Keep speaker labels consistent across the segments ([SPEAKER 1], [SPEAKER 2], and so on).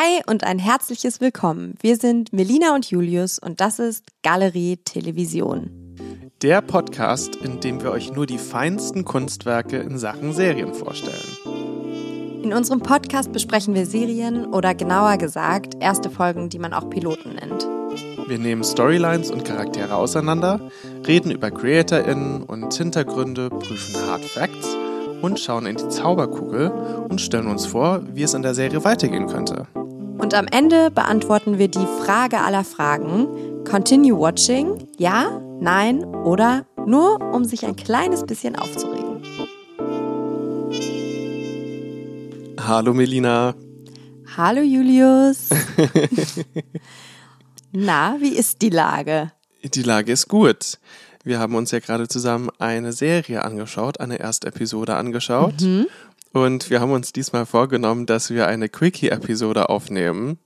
[SPEAKER 1] Hi und ein herzliches Willkommen. Wir sind Melina und Julius und das ist Galerie Television.
[SPEAKER 2] Der Podcast, in dem wir euch nur die feinsten Kunstwerke in Sachen Serien vorstellen.
[SPEAKER 1] In unserem Podcast besprechen wir Serien oder genauer gesagt erste Folgen, die man auch Piloten nennt.
[SPEAKER 2] Wir nehmen Storylines und Charaktere auseinander, reden über CreatorInnen und Hintergründe, prüfen Hard Facts und schauen in die Zauberkugel und stellen uns vor, wie es in der Serie weitergehen könnte.
[SPEAKER 1] Und am Ende beantworten wir die Frage aller Fragen. Continue watching? Ja, nein oder nur, um sich ein kleines bisschen aufzuregen.
[SPEAKER 2] Hallo Melina.
[SPEAKER 1] Hallo Julius. Na, wie ist die Lage?
[SPEAKER 2] Die Lage ist gut. Wir haben uns ja gerade zusammen eine Serie angeschaut, eine erste Episode angeschaut. Mhm. Und wir haben uns diesmal vorgenommen, dass wir eine Quickie-Episode aufnehmen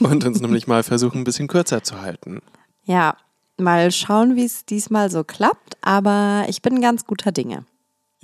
[SPEAKER 2] und uns nämlich mal versuchen, ein bisschen kürzer zu halten.
[SPEAKER 1] Ja, mal schauen, wie es diesmal so klappt, aber ich bin ganz guter Dinge.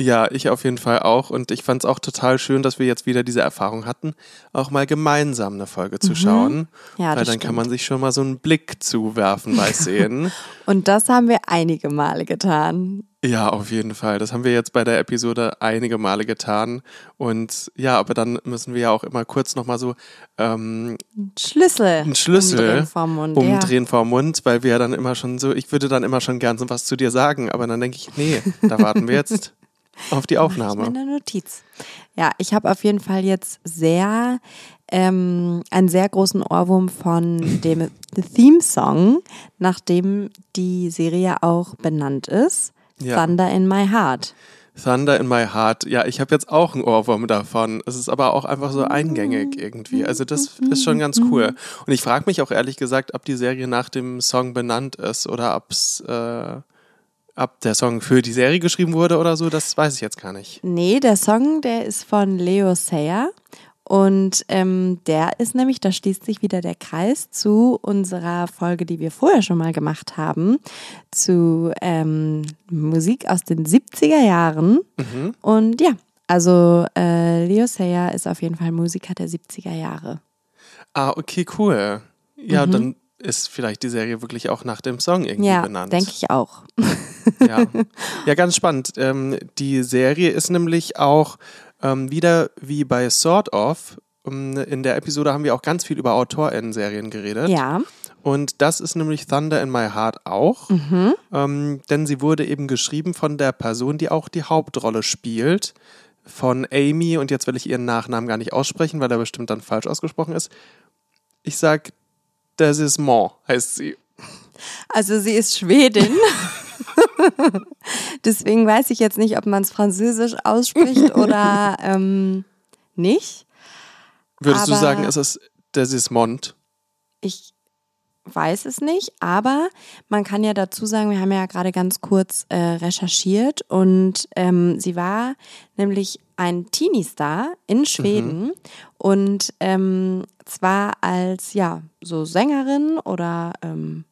[SPEAKER 2] Ja, ich auf jeden Fall auch. Und ich fand es auch total schön, dass wir jetzt wieder diese Erfahrung hatten, auch mal gemeinsam eine Folge zu mhm. schauen. Ja, weil dann stimmt. kann man sich schon mal so einen Blick zuwerfen bei Szenen.
[SPEAKER 1] Und das haben wir einige Male getan.
[SPEAKER 2] Ja, auf jeden Fall. Das haben wir jetzt bei der Episode einige Male getan. Und ja, aber dann müssen wir ja auch immer kurz nochmal so ähm,
[SPEAKER 1] Schlüssel,
[SPEAKER 2] einen Schlüssel umdrehen vorm Mund. Umdrehen ja. vorm Mund, weil wir ja dann immer schon so, ich würde dann immer schon gern so was zu dir sagen, aber dann denke ich, nee, da warten wir jetzt auf die Aufnahme.
[SPEAKER 1] Eine Notiz. Ja, ich habe auf jeden Fall jetzt sehr ähm, einen sehr großen Ohrwurm von dem Theme-Song, nachdem die Serie auch benannt ist. Ja. Thunder in My Heart.
[SPEAKER 2] Thunder in My Heart. Ja, ich habe jetzt auch einen Ohrwurm davon. Es ist aber auch einfach so eingängig irgendwie. Also das ist schon ganz cool. Und ich frage mich auch ehrlich gesagt, ob die Serie nach dem Song benannt ist oder ob es äh, ob der Song für die Serie geschrieben wurde oder so. Das weiß ich jetzt gar nicht.
[SPEAKER 1] Nee, der Song, der ist von Leo Sayer. Und ähm, der ist nämlich, da schließt sich wieder der Kreis zu unserer Folge, die wir vorher schon mal gemacht haben, zu ähm, Musik aus den 70er Jahren. Mhm. Und ja, also äh, Leo Sayer ist auf jeden Fall Musiker der 70er Jahre.
[SPEAKER 2] Ah, okay, cool. Ja, mhm. dann ist vielleicht die Serie wirklich auch nach dem Song irgendwie
[SPEAKER 1] ja,
[SPEAKER 2] benannt.
[SPEAKER 1] denke ich auch.
[SPEAKER 2] ja. ja, ganz spannend. Ähm, die Serie ist nämlich auch ähm, wieder wie bei Sort of. Ähm, in der Episode haben wir auch ganz viel über AutorInnen-Serien geredet.
[SPEAKER 1] Ja.
[SPEAKER 2] Und das ist nämlich Thunder in My Heart auch. Mhm. Ähm, denn sie wurde eben geschrieben von der Person, die auch die Hauptrolle spielt. Von Amy, und jetzt will ich ihren Nachnamen gar nicht aussprechen, weil er bestimmt dann falsch ausgesprochen ist. Ich sag Desismont heißt sie.
[SPEAKER 1] Also sie ist Schwedin. Deswegen weiß ich jetzt nicht, ob man es französisch ausspricht oder ähm, nicht.
[SPEAKER 2] Würdest aber du sagen, es ist Desismont?
[SPEAKER 1] Ich weiß es nicht, aber man kann ja dazu sagen, wir haben ja gerade ganz kurz äh, recherchiert und ähm, sie war nämlich ein Teenie-Star in Schweden mhm. und ähm, zwar als ja so Sängerin oder ähm,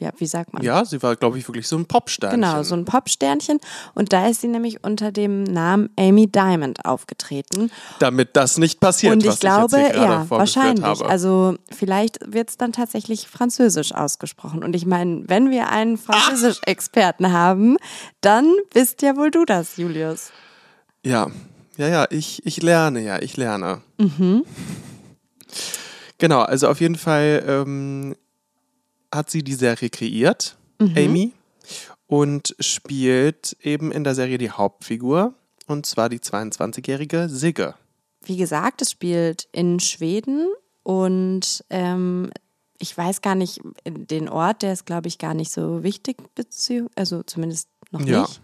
[SPEAKER 1] ja, wie sagt man?
[SPEAKER 2] Ja, sie war, glaube ich, wirklich so ein Popsternchen.
[SPEAKER 1] Genau, so ein Popsternchen. Und da ist sie nämlich unter dem Namen Amy Diamond aufgetreten.
[SPEAKER 2] Damit das nicht passiert,
[SPEAKER 1] Und ich
[SPEAKER 2] was
[SPEAKER 1] glaube,
[SPEAKER 2] ich jetzt hier
[SPEAKER 1] ja, wahrscheinlich.
[SPEAKER 2] Habe.
[SPEAKER 1] Also vielleicht wird es dann tatsächlich französisch ausgesprochen. Und ich meine, wenn wir einen Französisch-Experten haben, dann bist ja wohl du das, Julius.
[SPEAKER 2] Ja, ja, ja, ich, ich lerne ja, ich lerne. Mhm. Genau, also auf jeden Fall ähm, hat sie die Serie kreiert, mhm. Amy, und spielt eben in der Serie die Hauptfigur, und zwar die 22-jährige Sigge.
[SPEAKER 1] Wie gesagt, es spielt in Schweden und ähm, ich weiß gar nicht, den Ort, der ist, glaube ich, gar nicht so wichtig, also zumindest noch ja. nicht.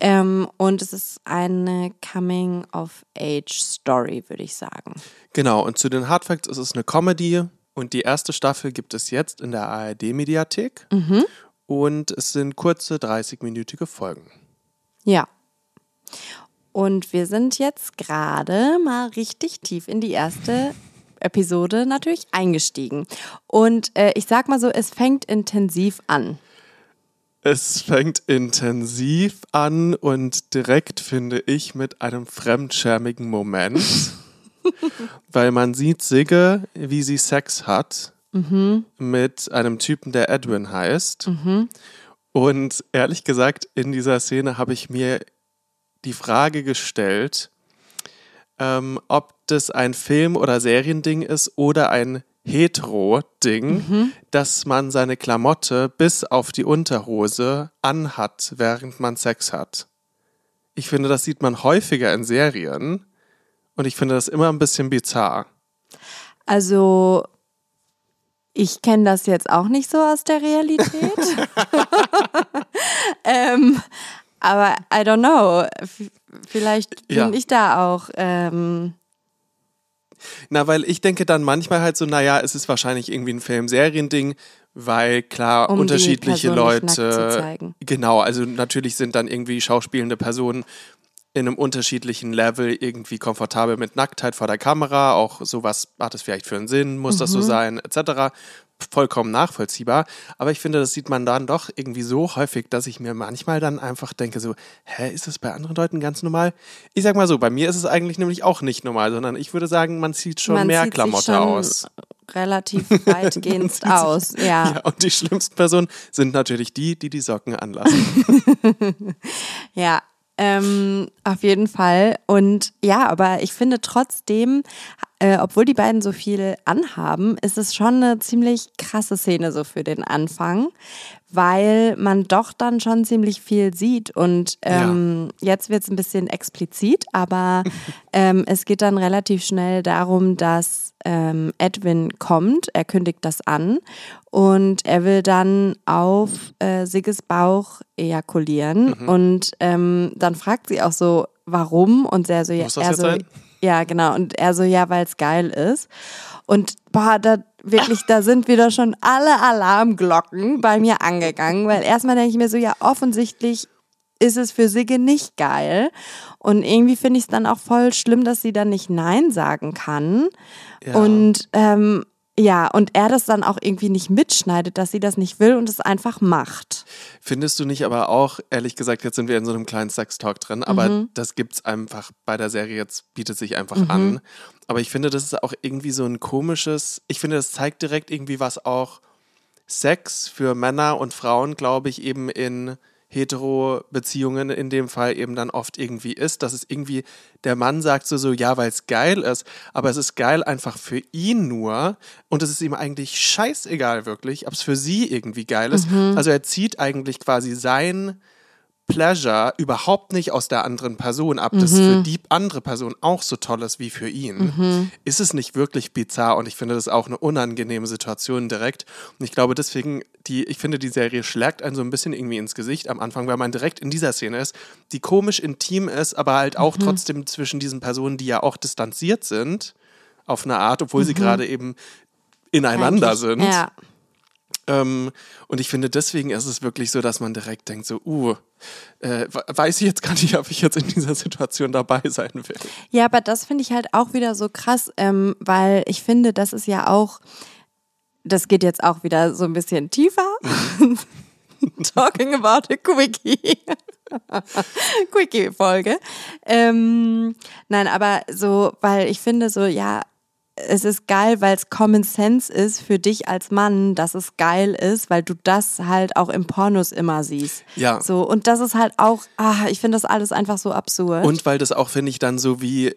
[SPEAKER 1] Ähm, und es ist eine Coming-of-Age-Story, würde ich sagen.
[SPEAKER 2] Genau, und zu den Hard Facts ist es eine Comedy und die erste Staffel gibt es jetzt in der ARD-Mediathek. Mhm. Und es sind kurze 30-minütige Folgen.
[SPEAKER 1] Ja. Und wir sind jetzt gerade mal richtig tief in die erste Episode natürlich eingestiegen. Und äh, ich sag mal so, es fängt intensiv an.
[SPEAKER 2] Es fängt intensiv an und direkt finde ich mit einem fremdschämigen Moment. weil man sieht Sigge, wie sie Sex hat mit einem Typen, der Edwin heißt. Und ehrlich gesagt, in dieser Szene habe ich mir die Frage gestellt, ähm, ob das ein Film- oder Seriending ist oder ein Hetero-Ding, dass man seine Klamotte bis auf die Unterhose anhat, während man Sex hat. Ich finde, das sieht man häufiger in Serien und ich finde das immer ein bisschen bizarr.
[SPEAKER 1] Also, ich kenne das jetzt auch nicht so aus der Realität. ähm, aber I don't know. Vielleicht bin
[SPEAKER 2] Ja.
[SPEAKER 1] ich da auch. Ähm,
[SPEAKER 2] Na, weil ich denke dann manchmal halt so, naja, es ist wahrscheinlich irgendwie ein Film-Serien-Ding, weil klar,
[SPEAKER 1] Um
[SPEAKER 2] unterschiedliche Leute. Genau, also natürlich sind dann irgendwie schauspielende Personen in einem unterschiedlichen Level irgendwie komfortabel mit Nacktheit vor der Kamera. Auch sowas hat es vielleicht für einen Sinn, muss das so
[SPEAKER 1] Mhm.
[SPEAKER 2] sein, etc. Vollkommen nachvollziehbar. Aber ich finde, das sieht man dann doch irgendwie so häufig, dass ich mir manchmal dann einfach denke, so, hä, ist das bei anderen Leuten ganz normal? Ich sag mal so, bei mir ist es eigentlich nämlich auch nicht normal, sondern ich würde sagen, man sieht schon
[SPEAKER 1] man
[SPEAKER 2] mehr
[SPEAKER 1] zieht
[SPEAKER 2] Klamotte
[SPEAKER 1] schon
[SPEAKER 2] aus.
[SPEAKER 1] relativ weitgehend aus. Ja.
[SPEAKER 2] Ja, und die schlimmsten Personen sind natürlich die, die die Socken anlassen.
[SPEAKER 1] Ja, ähm, auf jeden Fall. Und ja, aber ich finde trotzdem, äh, obwohl die beiden so viel anhaben, ist es schon eine ziemlich krasse Szene so für den Anfang, weil man doch dann schon ziemlich viel sieht. Und ähm, jetzt wird es ein bisschen explizit, aber ähm, es geht dann relativ schnell darum, dass ähm, Edwin kommt, er kündigt das an und er will dann auf äh, Sigges Bauch ejakulieren und ähm, dann fragt sie auch so, warum und er so, ja,
[SPEAKER 2] Muss das
[SPEAKER 1] er so,
[SPEAKER 2] sein?
[SPEAKER 1] ja genau und er so, ja, weil es geil ist und boah, da wirklich, da sind wieder schon alle Alarmglocken bei mir angegangen, weil erstmal denke ich mir so, ja, offensichtlich ist es für Sigge nicht geil. Und irgendwie finde ich es dann auch voll schlimm, dass sie dann nicht Nein sagen kann.
[SPEAKER 2] Ja.
[SPEAKER 1] Und ähm, ja, und er das dann auch irgendwie nicht mitschneidet, dass sie das nicht will und es einfach macht.
[SPEAKER 2] Findest du nicht aber auch, ehrlich gesagt, jetzt sind wir in so einem kleinen Sex-Talk drin, aber
[SPEAKER 1] Mhm.
[SPEAKER 2] das gibt's einfach bei der Serie jetzt, bietet sich einfach an. Aber ich finde, das ist auch irgendwie so ein komisches, ich finde, das zeigt direkt irgendwie, was auch Sex für Männer und Frauen, glaube ich, eben in Hetero-Beziehungen in dem Fall eben dann oft irgendwie ist, dass es irgendwie, der Mann sagt so, so ja, weil es geil ist, aber es ist geil einfach für ihn nur und es ist ihm eigentlich scheißegal wirklich, ob es für sie irgendwie geil ist. Also er zieht eigentlich quasi sein Pleasure überhaupt nicht aus der anderen Person ab, das für die andere Person auch so toll ist wie für ihn, ist es nicht wirklich bizarr und ich finde das auch eine unangenehme Situation direkt. Und ich glaube deswegen, die, ich finde, die Serie schlägt einen so ein bisschen irgendwie ins Gesicht am Anfang, weil man direkt in dieser Szene ist, die komisch intim ist, aber halt auch trotzdem zwischen diesen Personen, die ja auch distanziert sind, auf eine Art, obwohl sie gerade eben ineinander
[SPEAKER 1] Eigentlich,
[SPEAKER 2] sind.
[SPEAKER 1] Ja.
[SPEAKER 2] Ähm, und ich finde, deswegen ist es wirklich so, dass man direkt denkt, so, uh, äh, we- weiß ich jetzt gar nicht, ob ich jetzt in dieser Situation dabei sein will.
[SPEAKER 1] Ja, aber das finde ich halt auch wieder so krass, ähm, weil ich finde, das ist ja auch, das geht jetzt auch wieder so ein bisschen tiefer. Talking about a Quickie. Quickie-Folge. Ähm, nein, aber so, weil ich finde so, ja, es ist geil, weil es Common Sense ist für dich als Mann, dass es geil ist, weil du das halt auch im Pornos immer siehst.
[SPEAKER 2] Ja.
[SPEAKER 1] So, und das ist halt auch, ah, ich finde das alles einfach so absurd.
[SPEAKER 2] Und weil das auch, finde ich, dann so wie,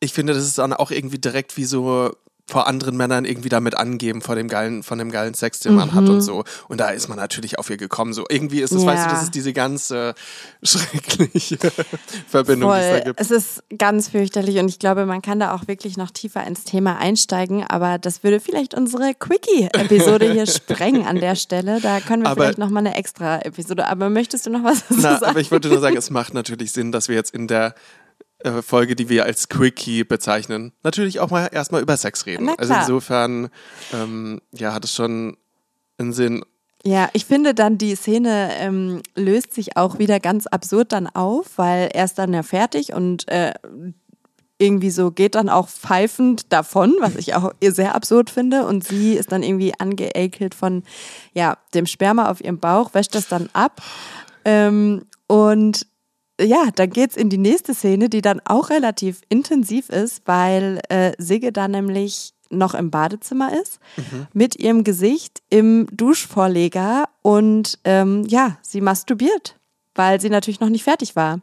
[SPEAKER 2] ich finde, das ist dann auch irgendwie direkt wie so vor anderen Männern irgendwie damit angeben, vor dem geilen, von dem geilen Sex, den man hat und so. Und da ist man natürlich auf ihr gekommen. So irgendwie ist es,
[SPEAKER 1] Mhm. Ja.
[SPEAKER 2] weißt du, das ist diese ganze schreckliche Verbindung, die es da
[SPEAKER 1] Voll.
[SPEAKER 2] gibt.
[SPEAKER 1] Es ist ganz fürchterlich und ich glaube, man kann da auch wirklich noch tiefer ins Thema einsteigen, aber das würde vielleicht unsere Quickie-Episode hier sprengen an der Stelle. Da können wir
[SPEAKER 2] Aber-
[SPEAKER 1] vielleicht nochmal eine extra Episode. Aber möchtest du noch was dazu
[SPEAKER 2] Na,
[SPEAKER 1] sagen?
[SPEAKER 2] aber ich wollte nur sagen, es macht natürlich Sinn, dass wir jetzt in der äh, Folge, die wir als Quickie bezeichnen, natürlich auch mal erstmal über Sex reden. Also insofern, ähm, ja, hat es schon einen Sinn.
[SPEAKER 1] Ja, ich finde dann, die Szene ähm, löst sich auch wieder ganz absurd dann auf, weil er ist dann ja fertig und äh, irgendwie so geht dann auch pfeifend davon, was ich auch sehr absurd finde. Und sie ist dann irgendwie angeekelt von ja, dem Sperma auf ihrem Bauch, wäscht das dann ab. Ähm, und ja, dann geht's in die nächste Szene, die dann auch relativ intensiv ist, weil äh, Sigge da nämlich noch im Badezimmer ist, mhm. mit ihrem Gesicht im Duschvorleger und ähm, ja, sie masturbiert, weil sie natürlich noch nicht fertig war.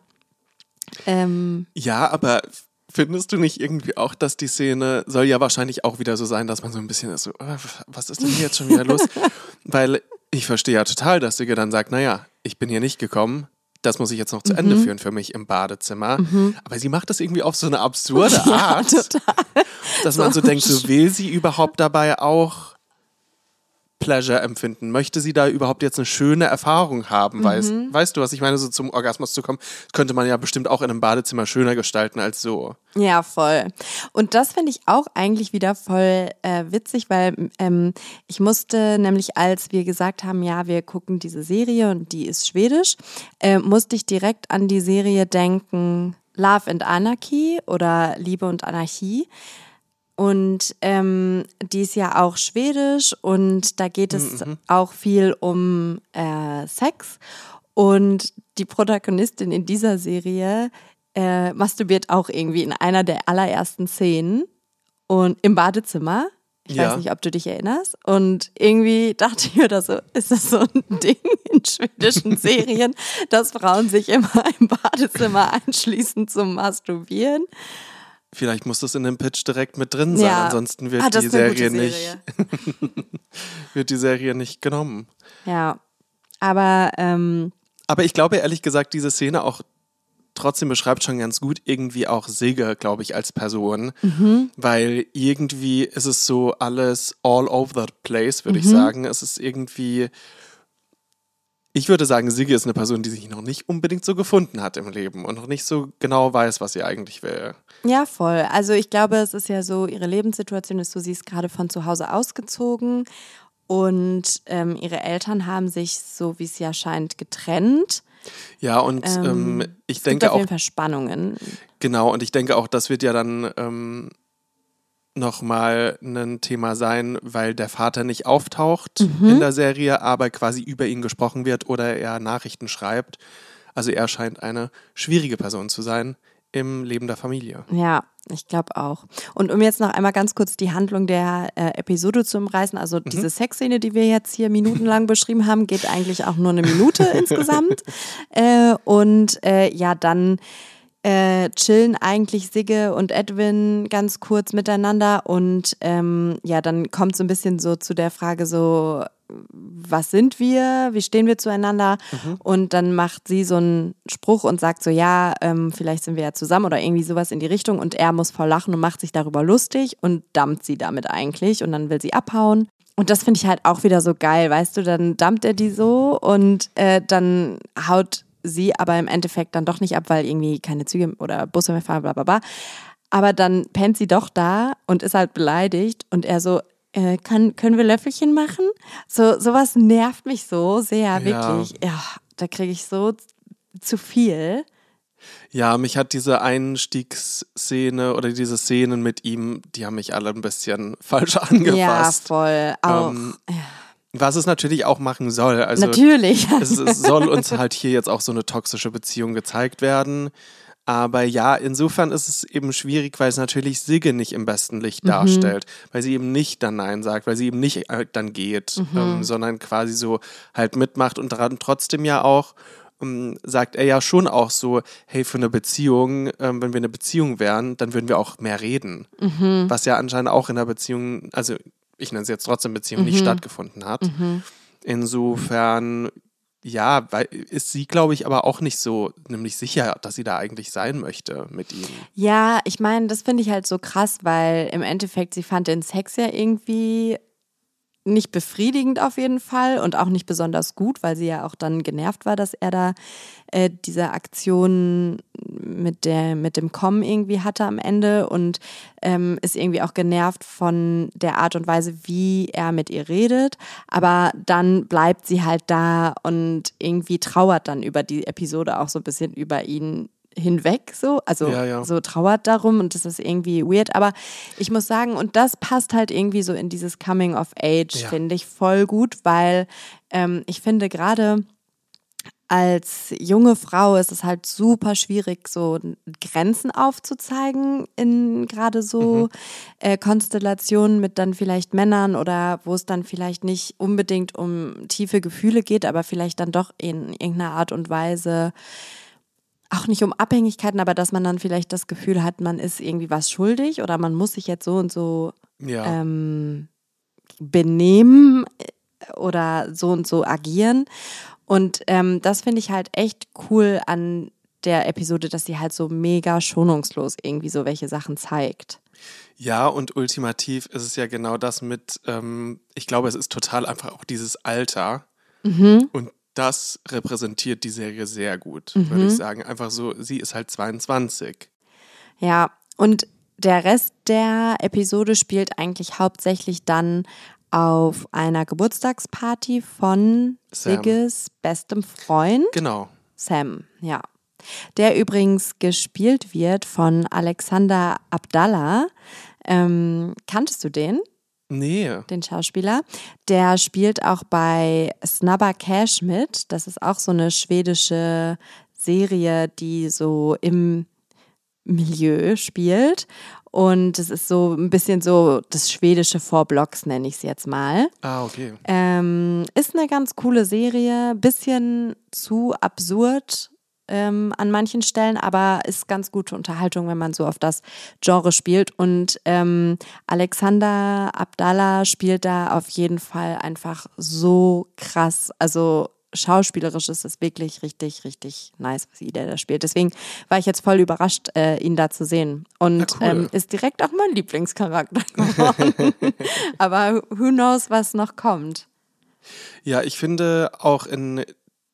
[SPEAKER 2] Ähm, ja, aber findest du nicht irgendwie auch, dass die Szene soll ja wahrscheinlich auch wieder so sein, dass man so ein bisschen ist, so, äh, was ist denn hier jetzt schon wieder los? Weil ich verstehe ja total, dass Sigge dann sagt, naja, ich bin hier nicht gekommen, das muss ich jetzt noch zu Ende mhm. führen für mich im Badezimmer. Mhm. Aber sie macht das irgendwie auf so eine absurde Art, ja, dass man so denkt, so will sie überhaupt dabei auch Pleasure empfinden? Möchte sie da überhaupt jetzt eine schöne Erfahrung haben? Mhm. Weißt, weißt du, was ich meine, so zum Orgasmus zu kommen? könnte man ja bestimmt auch in einem Badezimmer schöner gestalten als so.
[SPEAKER 1] Ja, voll. Und das finde ich auch eigentlich wieder voll äh, witzig, weil ähm, ich musste nämlich, als wir gesagt haben, ja, wir gucken diese Serie und die ist schwedisch, äh, musste ich direkt an die Serie denken Love and Anarchy oder Liebe und Anarchie. Und ähm, die ist ja auch schwedisch und da geht es mhm. auch viel um äh, Sex. Und die Protagonistin in dieser Serie äh, masturbiert auch irgendwie in einer der allerersten Szenen und im Badezimmer. Ich ja. weiß nicht, ob du dich erinnerst. Und irgendwie dachte ich mir, das so, ist das so ein Ding in schwedischen Serien, dass Frauen sich immer im Badezimmer einschließen zum Masturbieren.
[SPEAKER 2] Vielleicht muss das in dem Pitch direkt mit drin sein, ja. ansonsten wird ah, die Serie, Serie, nicht wird die Serie nicht genommen.
[SPEAKER 1] Ja, aber ähm,
[SPEAKER 2] aber ich glaube ehrlich gesagt, diese Szene auch trotzdem beschreibt schon ganz gut irgendwie auch Sigge, glaube ich, als Person, mhm. weil irgendwie ist es so alles all over the place, würde mhm. ich sagen. Es ist irgendwie ich würde sagen, Sigge ist eine Person, die sich noch nicht unbedingt so gefunden hat im Leben und noch nicht so genau weiß, was sie eigentlich will.
[SPEAKER 1] Ja, voll. Also ich glaube, es ist ja so, ihre Lebenssituation ist so, sie ist gerade von zu Hause ausgezogen und ähm, ihre Eltern haben sich, so wie es ja scheint, getrennt.
[SPEAKER 2] Ja, und ähm, ähm ich
[SPEAKER 1] es
[SPEAKER 2] denke
[SPEAKER 1] gibt auf
[SPEAKER 2] auch.
[SPEAKER 1] jeden Fall Spannungen.
[SPEAKER 2] Genau, und ich denke auch, das wird ja dann ähm, nochmal ein Thema sein, weil der Vater nicht auftaucht mhm. in der Serie, aber quasi über ihn gesprochen wird oder er Nachrichten schreibt. Also er scheint eine schwierige Person zu sein im Leben der Familie.
[SPEAKER 1] Ja, ich glaube auch. Und um jetzt noch einmal ganz kurz die Handlung der äh, Episode zu umreißen, also mhm. diese Sexszene, die wir jetzt hier minutenlang beschrieben haben, geht eigentlich auch nur eine Minute insgesamt. Äh, und äh, ja, dann äh, chillen eigentlich Sigge und Edwin ganz kurz miteinander und ähm, ja, dann kommt so ein bisschen so zu der Frage so, was sind wir, wie stehen wir zueinander mhm. und dann macht sie so einen Spruch und sagt so, ja, ähm, vielleicht sind wir ja zusammen oder irgendwie sowas in die Richtung und er muss voll lachen und macht sich darüber lustig und dampft sie damit eigentlich und dann will sie abhauen. Und das finde ich halt auch wieder so geil, weißt du, dann dampft er die so und äh, dann haut sie aber im Endeffekt dann doch nicht ab, weil irgendwie keine Züge oder Busse mehr fahren, bla bla bla. Aber dann pennt sie doch da und ist halt beleidigt und er so, äh, kann, können wir Löffelchen machen? So, sowas nervt mich so sehr, ja. wirklich. Ja, da kriege ich so zu viel.
[SPEAKER 2] Ja, mich hat diese Einstiegsszene oder diese Szenen mit ihm, die haben mich alle ein bisschen falsch angefasst. Ja,
[SPEAKER 1] voll. Auch. Ähm, ja
[SPEAKER 2] was es natürlich auch machen soll. Also
[SPEAKER 1] natürlich.
[SPEAKER 2] Es, es soll uns halt hier jetzt auch so eine toxische Beziehung gezeigt werden. Aber ja, insofern ist es eben schwierig, weil es natürlich Sigge nicht im besten Licht mhm. darstellt, weil sie eben nicht dann Nein sagt, weil sie eben nicht äh, dann geht, mhm. ähm, sondern quasi so halt mitmacht und daran trotzdem ja auch ähm, sagt er ja schon auch so, hey, für eine Beziehung, ähm, wenn wir eine Beziehung wären, dann würden wir auch mehr reden. Mhm. Was ja anscheinend auch in der Beziehung, also ich nenne es jetzt trotzdem Beziehung, mhm. nicht stattgefunden hat. Mhm. Insofern, ja, weil, ist sie, glaube ich, aber auch nicht so nämlich sicher, dass sie da eigentlich sein möchte mit ihm.
[SPEAKER 1] Ja, ich meine, das finde ich halt so krass, weil im Endeffekt, sie fand den Sex ja irgendwie nicht befriedigend auf jeden Fall und auch nicht besonders gut, weil sie ja auch dann genervt war, dass er da äh, diese Aktion mit, der, mit dem Kommen irgendwie hatte am Ende und ähm, ist irgendwie auch genervt von der Art und Weise, wie er mit ihr redet. Aber dann bleibt sie halt da und irgendwie trauert dann über die Episode auch so ein bisschen über ihn hinweg, so, also ja, ja. so trauert darum und das ist irgendwie weird. Aber ich muss sagen, und das passt halt irgendwie so in dieses Coming of Age, ja. finde ich voll gut, weil ähm, ich finde gerade als junge Frau ist es halt super schwierig, so Grenzen aufzuzeigen in gerade so mhm. äh, Konstellationen mit dann vielleicht Männern oder wo es dann vielleicht nicht unbedingt um tiefe Gefühle geht, aber vielleicht dann doch in irgendeiner Art und Weise auch nicht um Abhängigkeiten, aber dass man dann vielleicht das Gefühl hat, man ist irgendwie was schuldig oder man muss sich jetzt so und so ja. ähm, benehmen äh, oder so und so agieren. Und ähm, das finde ich halt echt cool an der Episode, dass sie halt so mega schonungslos irgendwie so welche Sachen zeigt.
[SPEAKER 2] Ja, und ultimativ ist es ja genau das mit, ähm, ich glaube, es ist total einfach auch dieses Alter. Mhm. Und das repräsentiert die Serie sehr gut, mhm. würde ich sagen. Einfach so, sie ist halt 22.
[SPEAKER 1] Ja, und der Rest der Episode spielt eigentlich hauptsächlich dann auf einer Geburtstagsparty von Sam. Sigges bestem Freund.
[SPEAKER 2] Genau.
[SPEAKER 1] Sam, ja. Der übrigens gespielt wird von Alexander Abdallah. Ähm, kanntest du den?
[SPEAKER 2] Nee.
[SPEAKER 1] Den Schauspieler. Der spielt auch bei Snubber Cash mit. Das ist auch so eine schwedische Serie, die so im Milieu spielt. Und es ist so ein bisschen so das schwedische Vorblocks, nenne ich es jetzt mal.
[SPEAKER 2] Ah, okay.
[SPEAKER 1] Ähm, ist eine ganz coole Serie, bisschen zu absurd ähm, an manchen Stellen, aber ist ganz gute Unterhaltung, wenn man so auf das Genre spielt. Und ähm, Alexander Abdallah spielt da auf jeden Fall einfach so krass. Also schauspielerisch ist es wirklich richtig, richtig nice, was der da spielt. Deswegen war ich jetzt voll überrascht, äh, ihn da zu sehen. Und cool. ähm, ist direkt auch mein Lieblingscharakter geworden. Aber who knows, was noch kommt.
[SPEAKER 2] Ja, ich finde auch in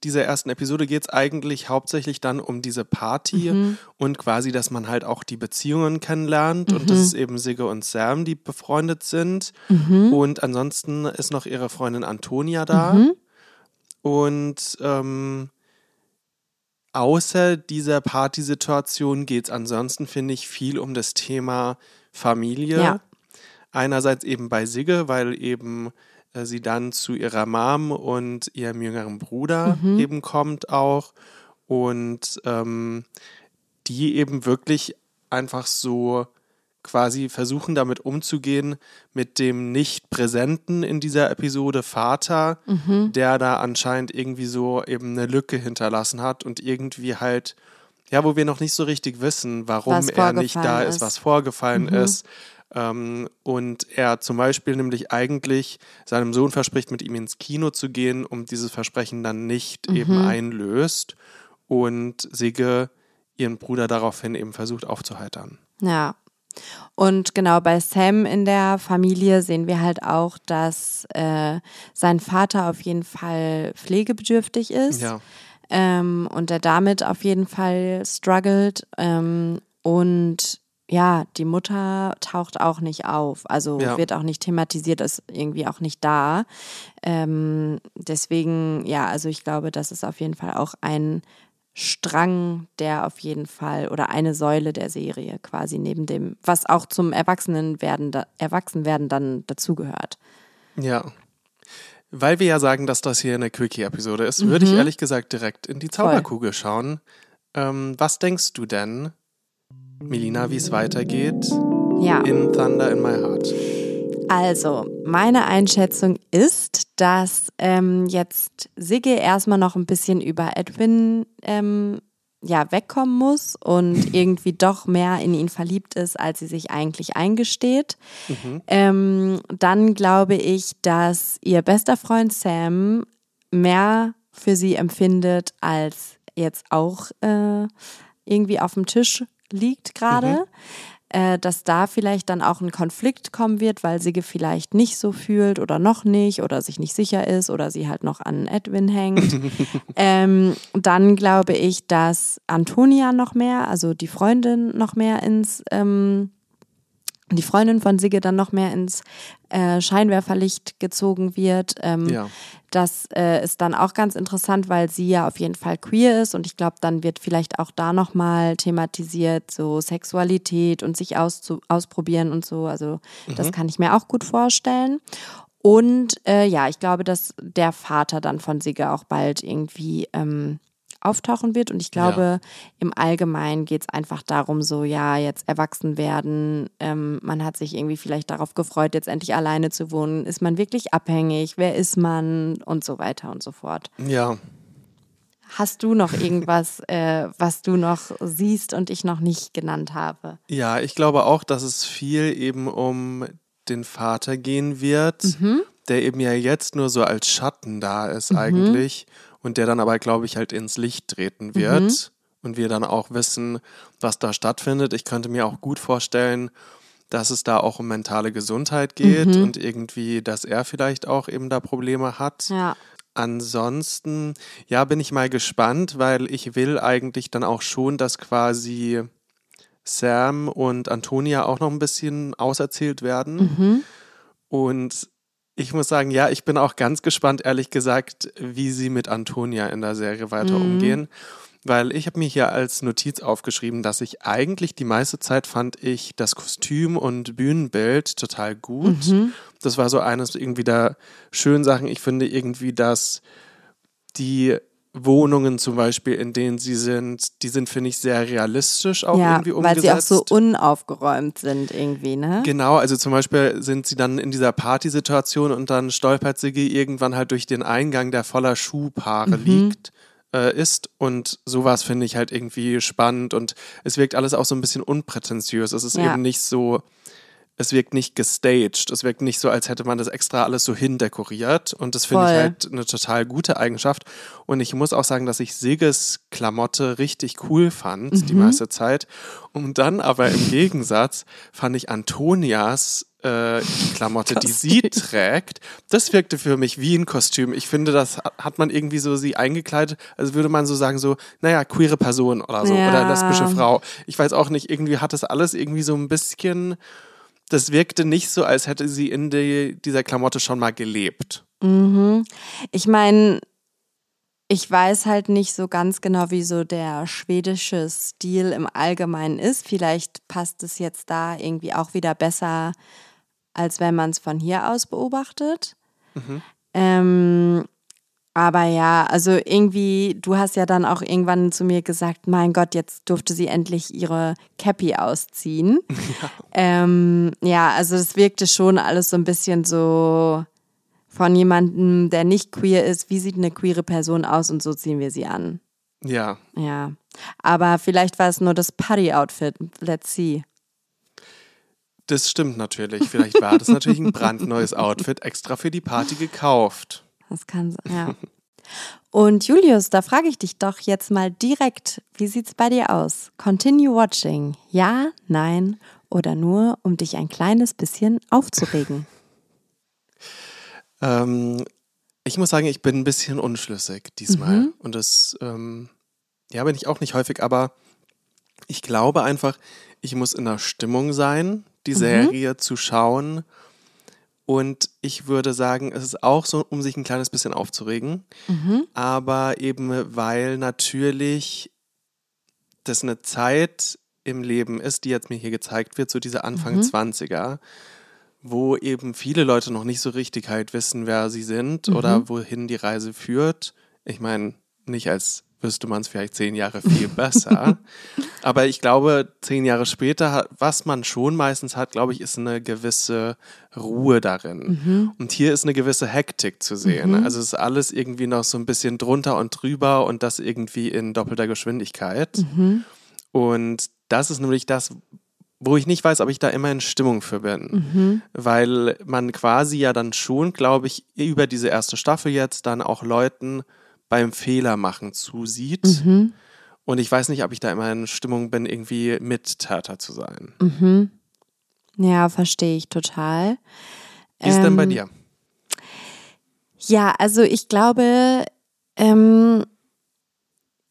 [SPEAKER 2] dieser ersten Episode geht es eigentlich hauptsächlich dann um diese Party mhm. und quasi, dass man halt auch die Beziehungen kennenlernt mhm. und das ist eben Sigge und Sam, die befreundet sind. Mhm. Und ansonsten ist noch ihre Freundin Antonia da. Mhm. Und ähm, außer dieser Partysituation geht es ansonsten, finde ich, viel um das Thema Familie. Ja. Einerseits eben bei Sigge, weil eben äh, sie dann zu ihrer Mom und ihrem jüngeren Bruder mhm. eben kommt auch. Und ähm, die eben wirklich einfach so quasi versuchen damit umzugehen mit dem nicht präsenten in dieser Episode Vater, mhm. der da anscheinend irgendwie so eben eine Lücke hinterlassen hat und irgendwie halt ja, wo wir noch nicht so richtig wissen, warum er nicht da ist, ist was vorgefallen mhm. ist. Ähm, und er zum Beispiel nämlich eigentlich seinem Sohn verspricht, mit ihm ins Kino zu gehen, um dieses Versprechen dann nicht mhm. eben einlöst und Sigge ihren Bruder daraufhin eben versucht aufzuheitern.
[SPEAKER 1] Ja, und genau bei Sam in der Familie sehen wir halt auch, dass äh, sein Vater auf jeden Fall pflegebedürftig ist. Ja. Ähm, und er damit auf jeden Fall struggelt. Ähm, und ja, die Mutter taucht auch nicht auf. Also ja. wird auch nicht thematisiert, ist irgendwie auch nicht da. Ähm, deswegen, ja, also ich glaube, das ist auf jeden Fall auch ein Strang, der auf jeden Fall oder eine Säule der Serie quasi neben dem, was auch zum Erwachsenenwerden, Erwachsenwerden dann dazugehört.
[SPEAKER 2] Ja. Weil wir ja sagen, dass das hier eine Quickie-Episode ist, mhm. würde ich mhm. ehrlich gesagt direkt in die Zauberkugel Voll. schauen. Ähm, was denkst du denn, Melina, wie es weitergeht
[SPEAKER 1] ja.
[SPEAKER 2] in Thunder in My Heart?
[SPEAKER 1] Also, meine Einschätzung ist, dass ähm, jetzt Sigge erstmal noch ein bisschen über Edwin ähm, ja, wegkommen muss und irgendwie doch mehr in ihn verliebt ist, als sie sich eigentlich eingesteht. Mhm. Ähm, dann glaube ich, dass ihr bester Freund Sam mehr für sie empfindet, als jetzt auch äh, irgendwie auf dem Tisch liegt gerade. Mhm äh, dass da vielleicht dann auch ein Konflikt kommen wird, weil Sigge vielleicht nicht so fühlt oder noch nicht oder sich nicht sicher ist oder sie halt noch an Edwin hängt. ähm, dann glaube ich, dass Antonia noch mehr, also die Freundin noch mehr ins ähm, die Freundin von Sigge dann noch mehr ins äh, Scheinwerferlicht gezogen wird. Ähm, ja. Das äh, ist dann auch ganz interessant, weil sie ja auf jeden Fall queer ist und ich glaube, dann wird vielleicht auch da nochmal thematisiert, so Sexualität und sich auszu ausprobieren und so. Also mhm. das kann ich mir auch gut vorstellen. Und äh, ja, ich glaube, dass der Vater dann von Sigge auch bald irgendwie ähm, auftauchen wird. Und ich glaube, ja. im Allgemeinen geht es einfach darum, so, ja, jetzt erwachsen werden. Ähm, man hat sich irgendwie vielleicht darauf gefreut, jetzt endlich alleine zu wohnen. Ist man wirklich abhängig? Wer ist man? Und so weiter und so fort.
[SPEAKER 2] Ja.
[SPEAKER 1] Hast du noch irgendwas, äh, was du noch siehst und ich noch nicht genannt habe?
[SPEAKER 2] Ja, ich glaube auch, dass es viel eben um den Vater gehen wird, mhm. der eben ja jetzt nur so als Schatten da ist mhm. eigentlich und der dann aber, glaube ich, halt ins Licht treten wird mhm. und wir dann auch wissen, was da stattfindet. Ich könnte mir auch gut vorstellen, dass es da auch um mentale Gesundheit geht mhm. und irgendwie, dass er vielleicht auch eben da Probleme hat.
[SPEAKER 1] Ja.
[SPEAKER 2] Ansonsten, ja, bin ich mal gespannt, weil ich will eigentlich dann auch schon, dass quasi Sam und Antonia auch noch ein bisschen auserzählt werden. Mhm. Und ich muss sagen, ja, ich bin auch ganz gespannt, ehrlich gesagt, wie sie mit Antonia in der Serie weiter mhm. umgehen. Weil ich habe mir hier als Notiz aufgeschrieben, dass ich eigentlich die meiste Zeit fand ich das Kostüm und Bühnenbild total gut. Mhm. Das war so eines irgendwie der schönen Sachen. Ich finde irgendwie, dass die Wohnungen zum Beispiel, in denen sie sind, die sind, finde ich, sehr realistisch auch ja, irgendwie umgesetzt.
[SPEAKER 1] Weil sie auch so unaufgeräumt sind irgendwie, ne?
[SPEAKER 2] Genau, also zum Beispiel sind sie dann in dieser Partysituation und dann stolpert Siggi irgendwann halt durch den Eingang, der voller Schuhpaare mhm. liegt, äh, ist. Und sowas finde ich halt irgendwie spannend und es wirkt alles auch so ein bisschen unprätentiös. Es ist ja. eben nicht so es wirkt nicht gestaged. Es wirkt nicht so, als hätte man das extra alles so hindekoriert. Und das finde ich halt eine total gute Eigenschaft. Und ich muss auch sagen, dass ich Sigges Klamotte richtig cool fand, mhm. die meiste Zeit. Und dann aber im Gegensatz fand ich Antonias äh, Klamotte, die sie trägt, das wirkte für mich wie ein Kostüm. Ich finde, das hat man irgendwie so sie eingekleidet, also würde man so sagen, so, naja, queere Person oder so, ja. oder lesbische Frau. Ich weiß auch nicht, irgendwie hat das alles irgendwie so ein bisschen das wirkte nicht so, als hätte sie in die, dieser Klamotte schon mal gelebt.
[SPEAKER 1] Mhm. Ich meine, ich weiß halt nicht so ganz genau, wie so der schwedische Stil im Allgemeinen ist. Vielleicht passt es jetzt da irgendwie auch wieder besser, als wenn man es von hier aus beobachtet. Mhm. Ähm, aber ja, also irgendwie, du hast ja dann auch irgendwann zu mir gesagt, mein Gott, jetzt durfte sie endlich ihre Cappy ausziehen. Ja, ähm, ja also das wirkte schon alles so ein bisschen so von jemandem, der nicht queer ist. Wie sieht eine queere Person aus und so ziehen wir sie an.
[SPEAKER 2] Ja.
[SPEAKER 1] Ja. Aber vielleicht war es nur das Party-Outfit. Let's see.
[SPEAKER 2] Das stimmt natürlich. Vielleicht war das natürlich ein brandneues Outfit extra für die Party gekauft.
[SPEAKER 1] Das kann sein, ja. Und Julius, da frage ich dich doch jetzt mal direkt, wie sieht's bei dir aus? Continue watching. Ja, nein oder nur, um dich ein kleines bisschen aufzuregen?
[SPEAKER 2] Ähm, ich muss sagen, ich bin ein bisschen unschlüssig diesmal. Mhm. Und das, ähm, ja, bin ich auch nicht häufig, aber ich glaube einfach, ich muss in der Stimmung sein, die mhm. Serie zu schauen und ich würde sagen, es ist auch so, um sich ein kleines bisschen aufzuregen. Mhm. Aber eben, weil natürlich das eine Zeit im Leben ist, die jetzt mir hier gezeigt wird, so diese Anfang mhm. 20er, wo eben viele Leute noch nicht so richtig halt wissen, wer sie sind mhm. oder wohin die Reise führt. Ich meine, nicht als wüsste man es vielleicht zehn Jahre viel besser. Aber ich glaube, zehn Jahre später, was man schon meistens hat, glaube ich, ist eine gewisse Ruhe darin. Mhm. Und hier ist eine gewisse Hektik zu sehen. Mhm. Also es ist alles irgendwie noch so ein bisschen drunter und drüber und das irgendwie in doppelter Geschwindigkeit. Mhm. Und das ist nämlich das, wo ich nicht weiß, ob ich da immer in Stimmung für bin. Mhm. Weil man quasi ja dann schon, glaube ich, über diese erste Staffel jetzt dann auch Leuten beim Fehler machen zusieht. Mhm. Und ich weiß nicht, ob ich da immer in Stimmung bin, irgendwie Mittäter zu sein.
[SPEAKER 1] Mhm. Ja, verstehe ich total.
[SPEAKER 2] Wie ist ähm, denn bei ähm, dir?
[SPEAKER 1] Ja, also ich glaube, ähm,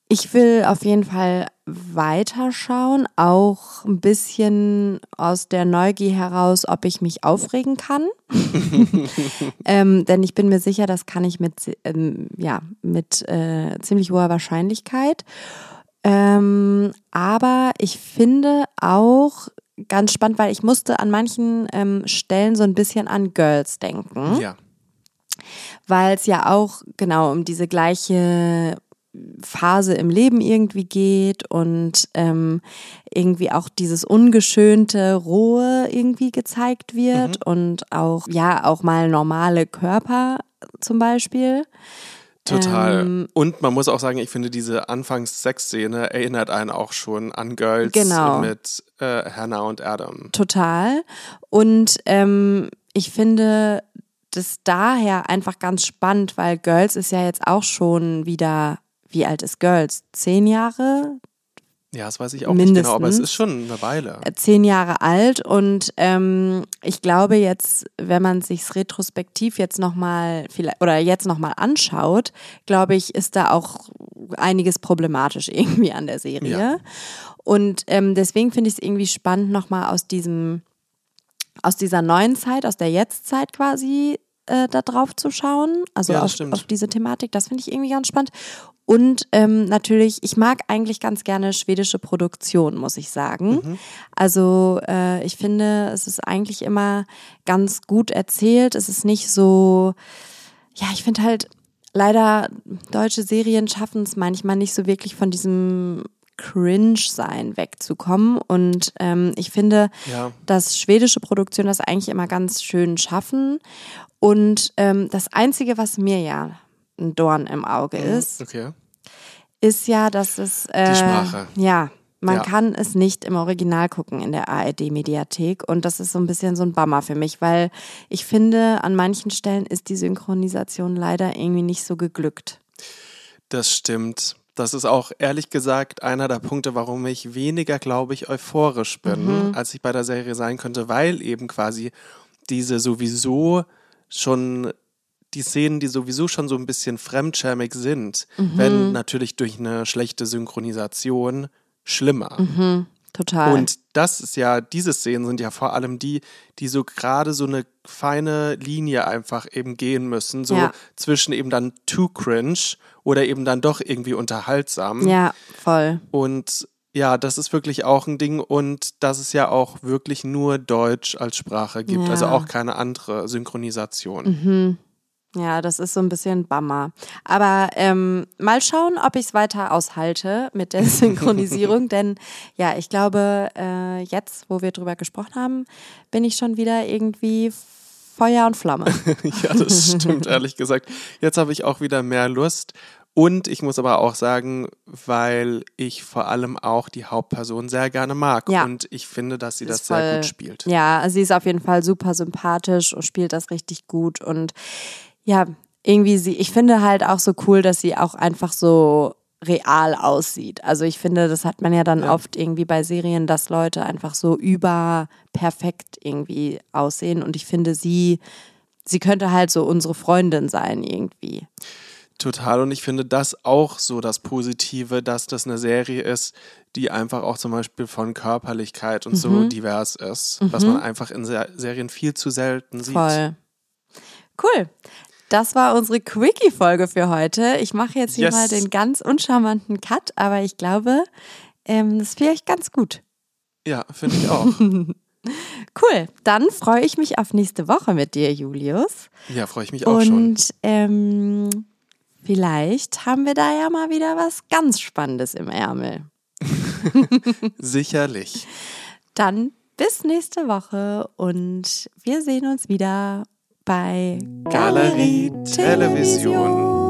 [SPEAKER 1] ich will auf jeden Fall weiterschauen, auch ein bisschen aus der Neugier heraus, ob ich mich aufregen kann. ähm, denn ich bin mir sicher, das kann ich mit, ähm, ja, mit äh, ziemlich hoher Wahrscheinlichkeit. Ähm, aber ich finde auch ganz spannend, weil ich musste an manchen ähm, Stellen so ein bisschen an Girls denken.
[SPEAKER 2] Ja.
[SPEAKER 1] Weil es ja auch genau um diese gleiche Phase im Leben irgendwie geht und ähm, irgendwie auch dieses ungeschönte, rohe irgendwie gezeigt wird mhm. und auch, ja, auch mal normale Körper zum Beispiel.
[SPEAKER 2] Total. Ähm, und man muss auch sagen, ich finde, diese Anfangs-Sex-Szene erinnert einen auch schon an Girls genau. mit äh, Hannah und Adam.
[SPEAKER 1] Total. Und ähm, ich finde das daher einfach ganz spannend, weil Girls ist ja jetzt auch schon wieder, wie alt ist Girls? Zehn Jahre?
[SPEAKER 2] Ja, das weiß ich auch Mindestens. nicht genau, aber es ist schon eine Weile.
[SPEAKER 1] Äh, zehn Jahre alt und ähm, ich glaube jetzt, wenn man sich retrospektiv jetzt nochmal oder jetzt nochmal anschaut, glaube ich, ist da auch einiges problematisch irgendwie an der Serie. Ja. Und ähm, deswegen finde ich es irgendwie spannend, nochmal aus diesem aus dieser neuen Zeit, aus der Jetztzeit quasi äh, da drauf zu schauen, also ja, auf, auf, diese Thematik. Das finde ich irgendwie ganz spannend. Und ähm, natürlich, ich mag eigentlich ganz gerne schwedische Produktion, muss ich sagen. Mhm. Also äh, ich finde, es ist eigentlich immer ganz gut erzählt. Es ist nicht so, ja, ich finde halt, leider deutsche Serien schaffen es manchmal nicht so wirklich von diesem Cringe-Sein wegzukommen. Und ähm, ich finde, ja. dass schwedische Produktionen das eigentlich immer ganz schön schaffen. Und ähm, das Einzige, was mir ja ein Dorn im Auge mhm. ist, okay. ist ja, dass es. Äh,
[SPEAKER 2] Die Sprache.
[SPEAKER 1] Ja. Man ja. kann es nicht im Original gucken in der ARD-Mediathek und das ist so ein bisschen so ein Bummer für mich, weil ich finde, an manchen Stellen ist die Synchronisation leider irgendwie nicht so geglückt.
[SPEAKER 2] Das stimmt. Das ist auch ehrlich gesagt einer der Punkte, warum ich weniger, glaube ich, euphorisch bin, mhm. als ich bei der Serie sein könnte, weil eben quasi diese sowieso schon die Szenen, die sowieso schon so ein bisschen fremdschämig sind, mhm. werden natürlich durch eine schlechte Synchronisation schlimmer.
[SPEAKER 1] Mhm. Total.
[SPEAKER 2] Und das ist ja, diese Szenen sind ja vor allem die, die so gerade so eine feine Linie einfach eben gehen müssen, so ja. zwischen eben dann too cringe oder eben dann doch irgendwie unterhaltsam.
[SPEAKER 1] Ja, voll.
[SPEAKER 2] Und ja, das ist wirklich auch ein Ding und dass es ja auch wirklich nur Deutsch als Sprache gibt, ja. also auch keine andere Synchronisation.
[SPEAKER 1] Mhm. Ja, das ist so ein bisschen Bummer. Aber ähm, mal schauen, ob ich es weiter aushalte mit der Synchronisierung. denn ja, ich glaube, äh, jetzt, wo wir drüber gesprochen haben, bin ich schon wieder irgendwie Feuer und Flamme.
[SPEAKER 2] ja, das stimmt, ehrlich gesagt. Jetzt habe ich auch wieder mehr Lust. Und ich muss aber auch sagen, weil ich vor allem auch die Hauptperson sehr gerne mag. Ja. Und ich finde, dass sie das voll, sehr gut spielt.
[SPEAKER 1] Ja, sie ist auf jeden Fall super sympathisch und spielt das richtig gut. Und ja, irgendwie sie, ich finde halt auch so cool, dass sie auch einfach so real aussieht. Also ich finde, das hat man ja dann ja. oft irgendwie bei Serien, dass Leute einfach so überperfekt irgendwie aussehen. Und ich finde, sie, sie könnte halt so unsere Freundin sein irgendwie.
[SPEAKER 2] Total. Und ich finde das auch so das Positive, dass das eine Serie ist, die einfach auch zum Beispiel von Körperlichkeit und mhm. so divers ist, mhm. was man einfach in Serien viel zu selten sieht.
[SPEAKER 1] Voll. Cool. Das war unsere Quickie-Folge für heute. Ich mache jetzt hier yes. mal den ganz uncharmanten Cut, aber ich glaube, ähm, das wäre echt ganz gut.
[SPEAKER 2] Ja, finde ich auch.
[SPEAKER 1] cool. Dann freue ich mich auf nächste Woche mit dir, Julius.
[SPEAKER 2] Ja, freue ich mich auch
[SPEAKER 1] Und,
[SPEAKER 2] schon.
[SPEAKER 1] Und ähm, vielleicht haben wir da ja mal wieder was ganz Spannendes im Ärmel.
[SPEAKER 2] Sicherlich.
[SPEAKER 1] Dann bis nächste Woche und wir sehen uns wieder bei
[SPEAKER 2] Galerie Television.